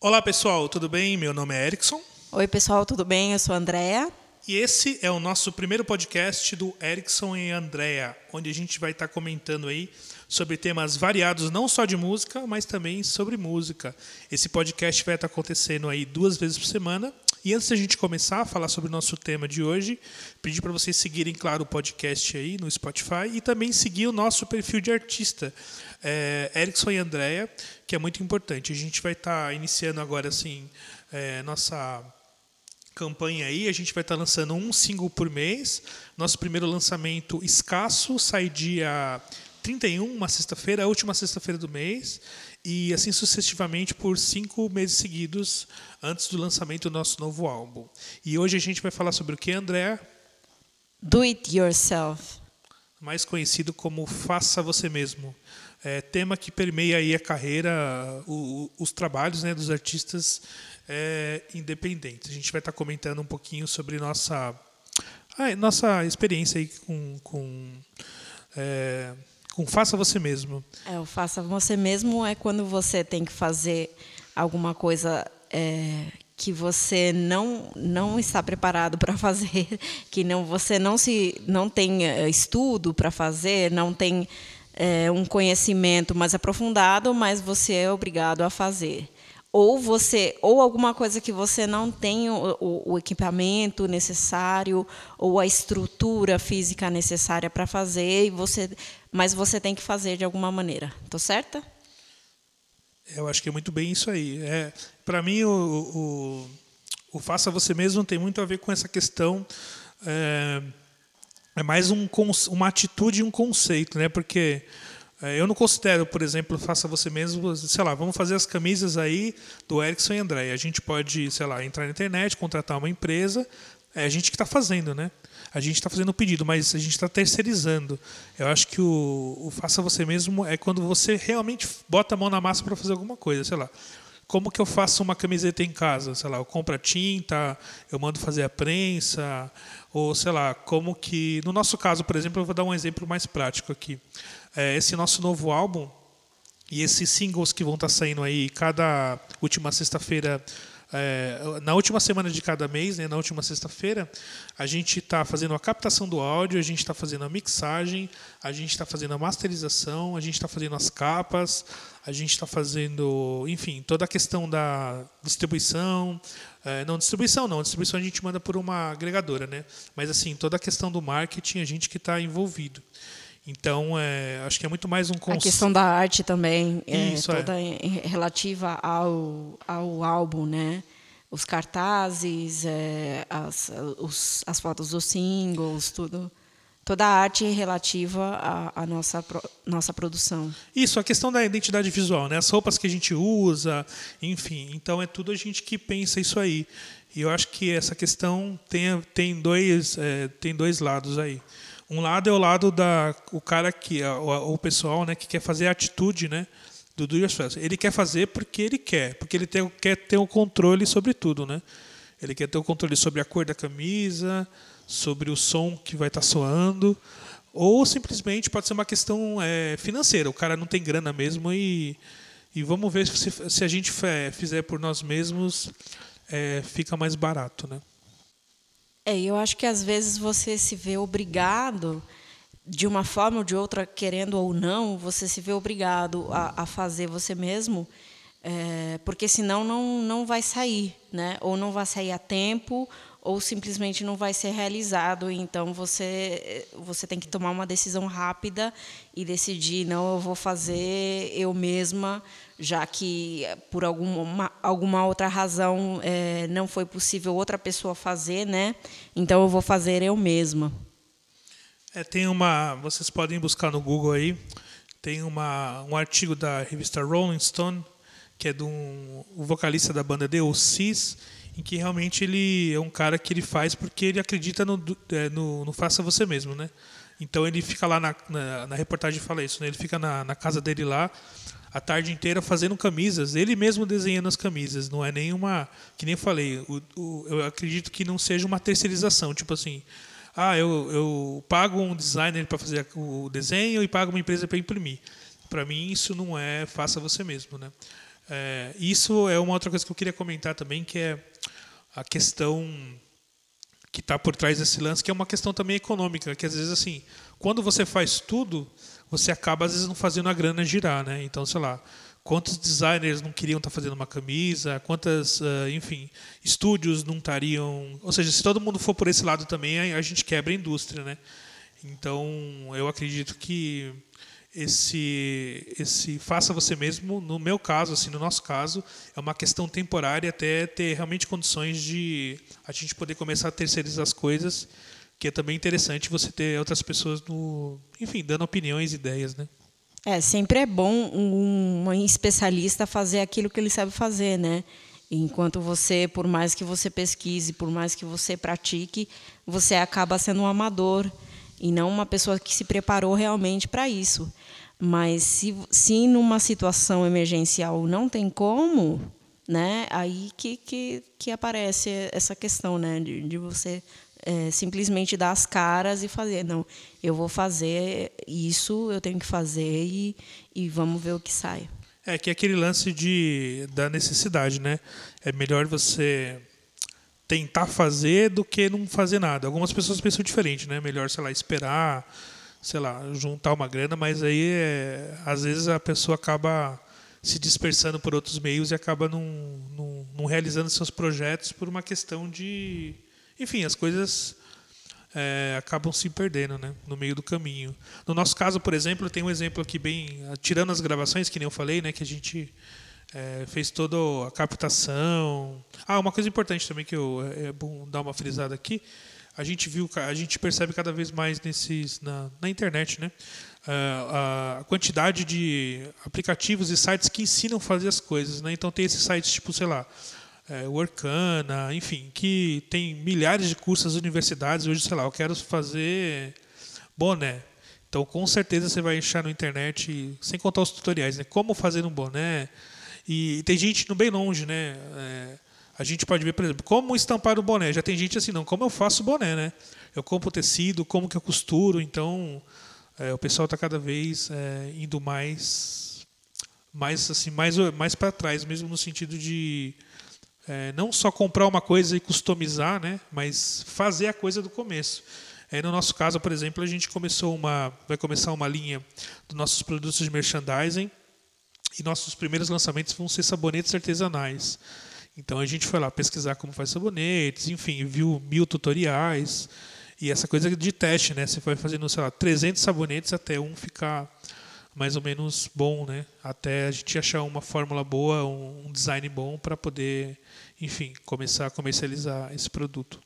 Olá pessoal, tudo bem? Meu nome é Erickson. Oi pessoal, tudo bem? Eu sou a Andrea. E esse é o nosso primeiro podcast do Erickson e Andrea, onde a gente vai estar comentando aí sobre temas variados, não só de música, mas também sobre música. Esse podcast vai estar acontecendo aí duas vezes por semana. E antes da gente começar a falar sobre o nosso tema de hoje, pedir para vocês seguirem, claro, o podcast aí no Spotify e também seguir o nosso perfil de artista, é, Erickson e Andrea, que é muito importante. A gente vai estar iniciando agora, assim, é, nossa campanha aí, a gente vai estar lançando um single por mês. Nosso primeiro lançamento escasso sai dia 31, uma sexta-feira, a última sexta-feira do mês, e assim sucessivamente por cinco meses seguidos antes do lançamento do nosso novo álbum. E hoje a gente vai falar sobre o que, André? Do it yourself. Mais conhecido como Faça Você Mesmo. É, tema que permeia aí a carreira, o, os trabalhos né, dos artistas é, independentes. A gente vai estar comentando um pouquinho sobre nossa, ah, nossa experiência aí com, com, é, com Faça Você Mesmo. É, o Faça Você Mesmo é quando você tem que fazer alguma coisa é, que você não não está preparado para fazer, que não você não se não tem é, estudo para fazer, não tem é, um conhecimento mais aprofundado, mas você é obrigado a fazer ou você ou alguma coisa que você não tem o, o, o equipamento necessário ou a estrutura física necessária para fazer e você mas você tem que fazer de alguma maneira. Tô certa? Eu acho que é muito bem isso aí. É para mim o, o, faça você mesmo tem muito a ver com essa questão é, é mais um, uma atitude e um conceito né? Porque é, eu não considero, por exemplo, faça você mesmo, sei lá, vamos fazer as camisas aí do Erickson e André. A gente pode, sei lá, entrar na internet, contratar uma empresa, é a gente que está fazendo, né? A gente está fazendo o pedido, mas a gente está terceirizando. Eu acho que o, o, faça você mesmo é quando você realmente bota a mão na massa para fazer alguma coisa, sei lá. Como que eu faço uma camiseta em casa? Sei lá, eu compro a tinta, eu mando fazer a prensa, ou sei lá, como que. No nosso caso, por exemplo, eu vou dar um exemplo mais prático aqui é, esse nosso novo álbum e esses singles que vão estar tá saindo aí cada última sexta-feira, é, na última semana de cada mês, né, na última sexta-feira, a gente está fazendo a captação do áudio, a gente está fazendo a mixagem, a gente está fazendo a masterização, a gente está fazendo as capas, a gente está fazendo, enfim, toda a questão da distribuição. É, não, distribuição não, distribuição a gente manda por uma agregadora, né? Mas assim, toda a questão do marketing, a gente que está envolvido. Então, é, acho que é muito mais um conceito. A questão da arte também, é, Isso, toda é. relativa ao, ao álbum, né? Os cartazes, é, as, os, as fotos dos singles, tudo. Toda a arte relativa à, à nossa, nossa produção. Isso, a questão da identidade visual, né? As roupas que a gente usa, enfim. Então, é tudo a gente que pensa isso aí. E eu acho que essa questão tem, tem, dois, é, tem dois lados aí. Um lado é o lado da o cara que o, o pessoal, né, que quer fazer a atitude, né, do do yourself. Ele quer fazer porque ele quer, porque ele tem, quer ter o controle sobre tudo, né? Ele quer ter o controle sobre a cor da camisa, sobre o som que vai estar tá soando, ou simplesmente pode ser uma questão é, financeira. O cara não tem grana mesmo e, e vamos ver se, se a gente fizer por nós mesmos, é, fica mais barato, né? É, eu acho que às vezes você se vê obrigado, de uma forma ou de outra, querendo ou não, você se vê obrigado a, a fazer você mesmo, é, porque senão não, não vai sair, né? ou não vai sair a tempo, ou simplesmente não vai ser realizado. Então você você tem que tomar uma decisão rápida e decidir não eu vou fazer eu mesma, já que por alguma alguma outra razão é, não foi possível outra pessoa fazer, né? Então eu vou fazer eu mesma. É, tem uma, vocês podem buscar no Google aí, tem uma, um artigo da revista Rolling Stone que é do um, vocalista da banda The Oasis em que realmente ele é um cara que ele faz porque ele acredita no, é, no, no faça você mesmo, né? Então ele fica lá na, na, na reportagem fala isso, né? Ele fica na, na, casa dele lá a tarde inteira fazendo camisas, ele mesmo desenhando as camisas. Não é nenhuma, que nem eu falei, o, o, eu acredito que não seja uma terceirização, tipo assim, ah, eu, eu pago um designer para fazer o desenho e pago uma empresa para imprimir. Para mim isso não é faça você mesmo, né? É, isso é uma outra coisa que eu queria comentar também, que é a questão que está por trás desse lance, que é uma questão também econômica, que às vezes assim, quando você faz tudo, você acaba às vezes não fazendo a grana girar, né? Então, sei lá, quantos designers não queriam estar tá fazendo uma camisa, quantas, uh, enfim, estúdios não estariam, ou seja, se todo mundo for por esse lado também, a gente quebra a indústria, né? Então, eu acredito que esse esse faça você mesmo no meu caso assim no nosso caso é uma questão temporária até ter realmente condições de a gente poder começar a terceirizar as coisas que é também interessante você ter outras pessoas no enfim dando opiniões ideias né? É sempre é bom um, um especialista fazer aquilo que ele sabe fazer né? Enquanto você por mais que você pesquise por mais que você pratique você acaba sendo um amador e não uma pessoa que se preparou realmente para isso. Mas se, se numa situação emergencial não tem como, né, aí que, que, que aparece essa questão né, de, de você é, simplesmente dar as caras e fazer. Não, eu vou fazer isso, eu tenho que fazer e, e vamos ver o que sai. É que é aquele lance de, da necessidade, né? É melhor você tentar fazer do que não fazer nada. Algumas pessoas pensam diferente, né? Melhor, sei lá, esperar, sei lá, juntar uma grana, mas aí é, às vezes a pessoa acaba se dispersando por outros meios e acaba não, não, não realizando seus projetos por uma questão de. Enfim, as coisas é, acabam se perdendo né, no meio do caminho. No nosso caso, por exemplo, tem um exemplo aqui bem. Tirando as gravações, que nem eu falei, né, que a gente é, fez toda a captação. Ah, uma coisa importante também que eu, é, é bom dar uma frisada aqui. A gente viu, a gente percebe cada vez mais nesses na, na internet, né? a quantidade de aplicativos e sites que ensinam a fazer as coisas, né? Então tem esses sites tipo, sei lá, é, Workana, enfim, que tem milhares de cursos nas universidades. Hoje, sei lá, eu quero fazer boné. Então, com certeza você vai achar na internet, sem contar os tutoriais, né? Como fazer um boné, e tem gente no bem longe, né? É, a gente pode ver, por exemplo, como estampar o boné. Já tem gente assim, não, como eu faço o boné, né? Eu compro tecido, como que eu costuro. Então, é, o pessoal está cada vez é, indo mais, mais assim, mais, mais para trás, mesmo no sentido de é, não só comprar uma coisa e customizar, né? Mas fazer a coisa do começo. É, no nosso caso, por exemplo, a gente começou uma, vai começar uma linha dos nossos produtos de merchandising e nossos primeiros lançamentos vão ser sabonetes artesanais. Então a gente foi lá pesquisar como faz sabonetes, enfim, viu mil tutoriais. E essa coisa de teste, né? Você vai fazendo, sei lá, 300 sabonetes até um ficar mais ou menos bom, né? Até a gente achar uma fórmula boa, um design bom para poder, enfim, começar a comercializar esse produto.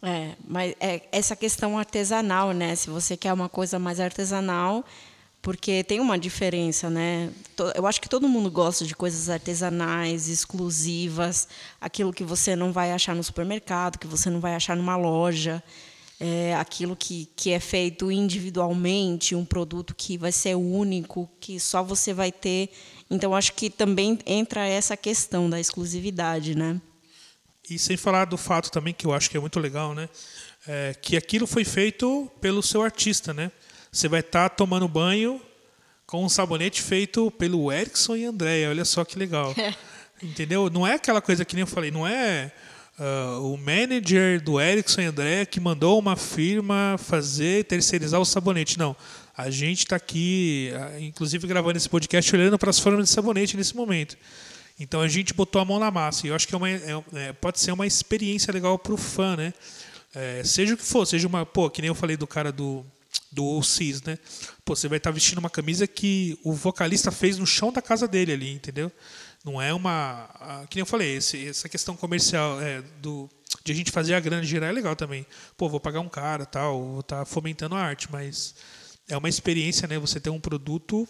É, mas é essa questão artesanal, né? Se você quer uma coisa mais artesanal, porque tem uma diferença, né? Eu acho que todo mundo gosta de coisas artesanais, exclusivas, aquilo que você não vai achar no supermercado, que você não vai achar numa loja, é aquilo que, que é feito individualmente, um produto que vai ser único, que só você vai ter. Então, acho que também entra essa questão da exclusividade, né? E sem falar do fato também que eu acho que é muito legal, né? É que aquilo foi feito pelo seu artista, né? Você vai estar tá tomando banho com um sabonete feito pelo Erickson e Andréia. Olha só que legal. Entendeu? Não é aquela coisa que nem eu falei, não é uh, o manager do Erickson e Andréia que mandou uma firma fazer, terceirizar o sabonete. Não. A gente está aqui, uh, inclusive gravando esse podcast, olhando para as formas de sabonete nesse momento. Então a gente botou a mão na massa. E eu acho que é uma, é, é, pode ser uma experiência legal para o fã, né? É, seja o que for, seja uma. Pô, que nem eu falei do cara do do Oasis, né? Pô, você vai estar vestindo uma camisa que o vocalista fez no chão da casa dele ali, entendeu? Não é uma. Que nem eu falei, esse, essa questão comercial é, do, de a gente fazer a grana girar é legal também. Pô, vou pagar um cara tal, vou estar tá fomentando a arte, mas é uma experiência, né? Você ter um produto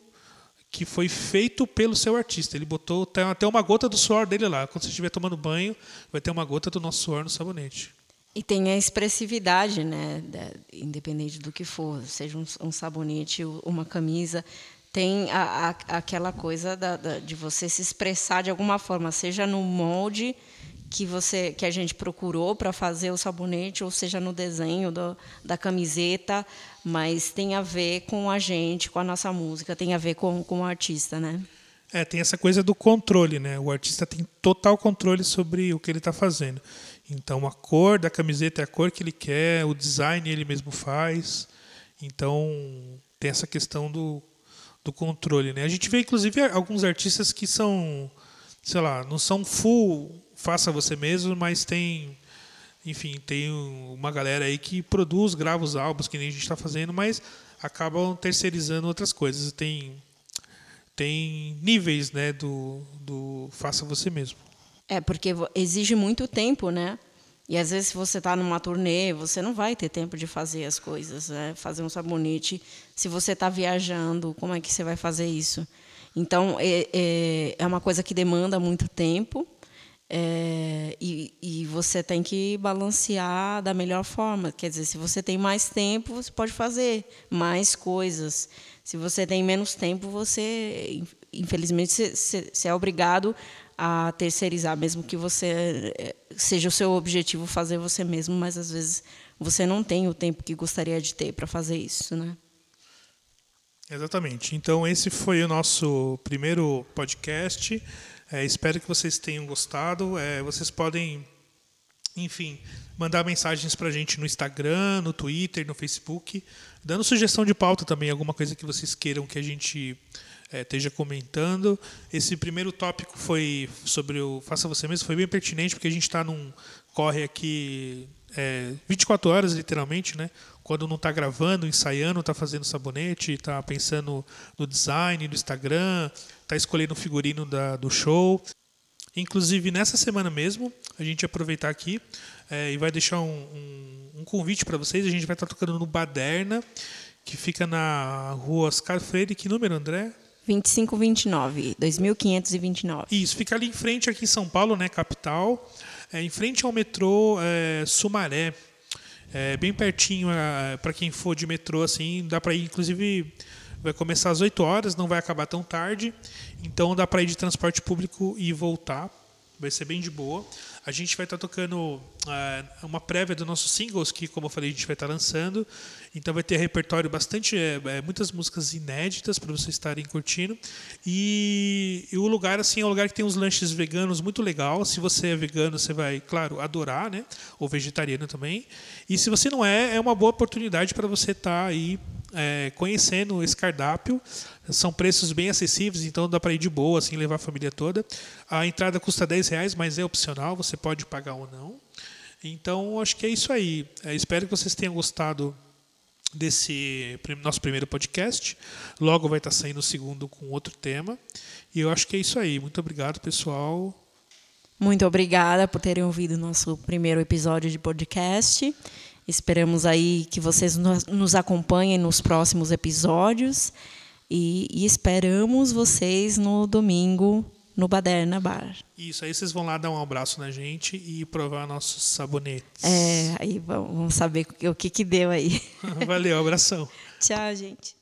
que foi feito pelo seu artista. Ele botou até uma gota do suor dele lá. Quando você estiver tomando banho, vai ter uma gota do nosso suor no sabonete. E tem a expressividade, né? independente do que for, seja um, um sabonete, uma camisa, tem a, a, aquela coisa da, da, de você se expressar de alguma forma, seja no molde que você que a gente procurou para fazer o sabonete, ou seja no desenho do, da camiseta, mas tem a ver com a gente, com a nossa música, tem a ver com, com o artista, né? É, tem essa coisa do controle, né? O artista tem total controle sobre o que ele está fazendo. Então, a cor da camiseta é a cor que ele quer, o design ele mesmo faz. Então, tem essa questão do, do controle, né? A gente vê, inclusive, alguns artistas que são, sei lá, não são full faça você mesmo, mas tem, enfim, tem uma galera aí que produz, grava os álbuns, que nem a gente está fazendo, mas acabam terceirizando outras coisas. Tem tem níveis né, do, do faça você mesmo. É, porque exige muito tempo, né? E às vezes, se você está numa turnê, você não vai ter tempo de fazer as coisas, né? fazer um sabonete. Se você está viajando, como é que você vai fazer isso? Então, é, é, é uma coisa que demanda muito tempo é, e, e, você tem que balancear da melhor forma. Quer dizer, se você tem mais tempo, você pode fazer mais coisas. Se você tem menos tempo, você, infelizmente, você, é obrigado a terceirizar, mesmo que você é, seja o seu objetivo fazer você mesmo, mas às vezes você não tem o tempo que gostaria de ter para fazer isso, né? Exatamente. Então esse foi o nosso primeiro podcast. É, espero que vocês tenham gostado. É, vocês podem, enfim, mandar mensagens para a gente no Instagram, no Twitter, no Facebook, dando sugestão de pauta também, alguma coisa que vocês queiram que a gente é, esteja comentando. Esse primeiro tópico foi sobre o Faça Você Mesmo, foi bem pertinente, porque a gente está num corre aqui é, 24 horas, literalmente, né? quando não está gravando, ensaiando, está fazendo sabonete, está pensando no design, no Instagram, está escolhendo o figurino da, do show. Inclusive, nessa semana mesmo, a gente aproveitar aqui é, e vai deixar um, um, um convite para vocês. A gente vai estar tá tocando no Baderna, que fica na rua Oscar Freire. Que número, André? 2529, 2529. Isso, fica ali em frente, aqui em São Paulo, né, capital, é, em frente ao metrô é, Sumaré. É bem pertinho, é, para quem for de metrô, assim, dá para ir, inclusive, vai começar às 8 horas, não vai acabar tão tarde, então dá para ir de transporte público e voltar, vai ser bem de boa. A gente vai estar tá tocando uh, uma prévia dos nossos singles, que, como eu falei, a gente vai estar tá lançando. Então vai ter repertório bastante, é, muitas músicas inéditas para vocês estarem curtindo. E, e, o lugar assim é um lugar que tem uns lanches veganos muito legal. Se você é vegano, você vai, claro, adorar, né? Ou vegetariano também. E se você não é, é uma boa oportunidade para você estar tá aí é, conhecendo esse cardápio. São preços bem acessíveis, então dá para ir de boa, assim, levar a família toda. A entrada custa 10 reais, mas é opcional, você pode pagar ou não. Então, acho que é isso aí. É, espero que vocês tenham gostado desse nosso primeiro podcast. Logo vai estar saindo o segundo com outro tema. E eu acho que é isso aí. Muito obrigado, pessoal. Muito obrigada por terem ouvido o nosso primeiro episódio de podcast. Esperamos aí que vocês nos acompanhem nos próximos episódios e, e esperamos vocês no domingo no Baderna Bar. Isso, aí vocês vão lá dar um abraço na gente e provar nossos sabonetes. É, aí vamos saber o que, que deu aí. Valeu, abração. Tchau, gente.